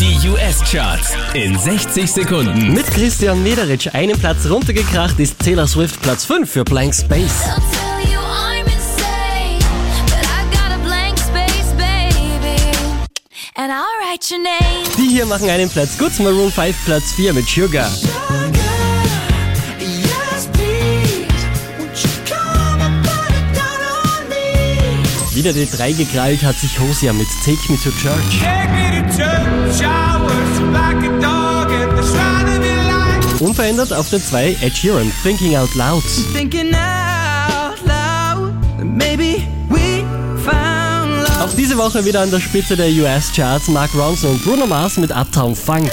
Die US-Charts in 60 Sekunden. Mit Christian Mederitsch einen Platz runtergekracht ist Taylor Swift Platz 5 für Blank Space. Die hier machen einen Platz gut. Maroon 5 Platz 4 mit Sugar. Wieder die 3 gekrallt hat sich Hosia mit Take Me to Church. Take me to church, I worship like a dog at the shrine of your life. Unverändert auf der 2 Ed Sheeran, Thinking Out Loud. Thinking out loud, maybe we found love. Auch diese Woche wieder an der Spitze der US-Charts Mark Ronson und Bruno Mars mit Uptown Funk.